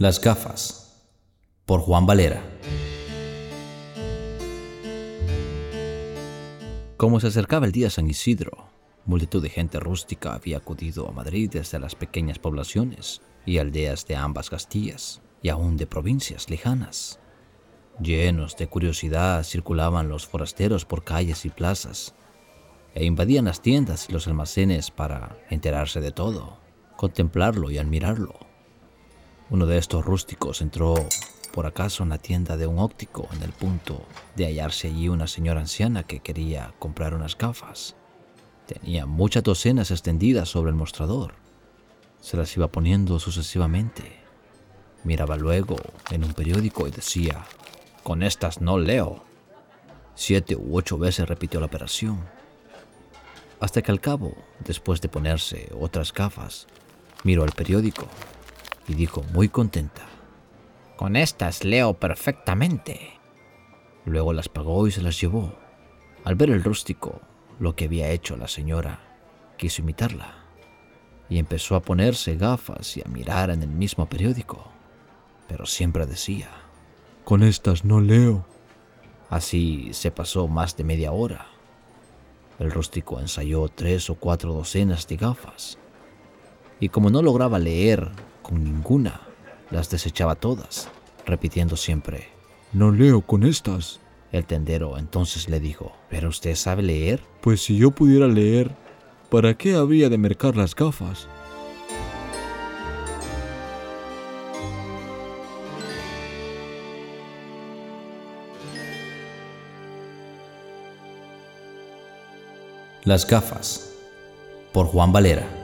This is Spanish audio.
Las gafas por Juan Valera. Como se acercaba el día San Isidro, multitud de gente rústica había acudido a Madrid desde las pequeñas poblaciones y aldeas de ambas Castillas y aún de provincias lejanas. Llenos de curiosidad circulaban los forasteros por calles y plazas e invadían las tiendas y los almacenes para enterarse de todo, contemplarlo y admirarlo. Uno de estos rústicos entró por acaso en la tienda de un óptico en el punto de hallarse allí una señora anciana que quería comprar unas gafas. Tenía muchas docenas extendidas sobre el mostrador. Se las iba poniendo sucesivamente. Miraba luego en un periódico y decía, con estas no leo. Siete u ocho veces repitió la operación. Hasta que al cabo, después de ponerse otras gafas, miró el periódico y dijo muy contenta, Con estas leo perfectamente. Luego las pagó y se las llevó. Al ver el rústico lo que había hecho la señora, quiso imitarla y empezó a ponerse gafas y a mirar en el mismo periódico, pero siempre decía, Con estas no leo. Así se pasó más de media hora. El rústico ensayó tres o cuatro docenas de gafas, y como no lograba leer con ninguna. Las desechaba todas, repitiendo siempre, No leo con estas. El tendero entonces le dijo, ¿pero usted sabe leer? Pues si yo pudiera leer, ¿para qué había de mercar las gafas? Las gafas por Juan Valera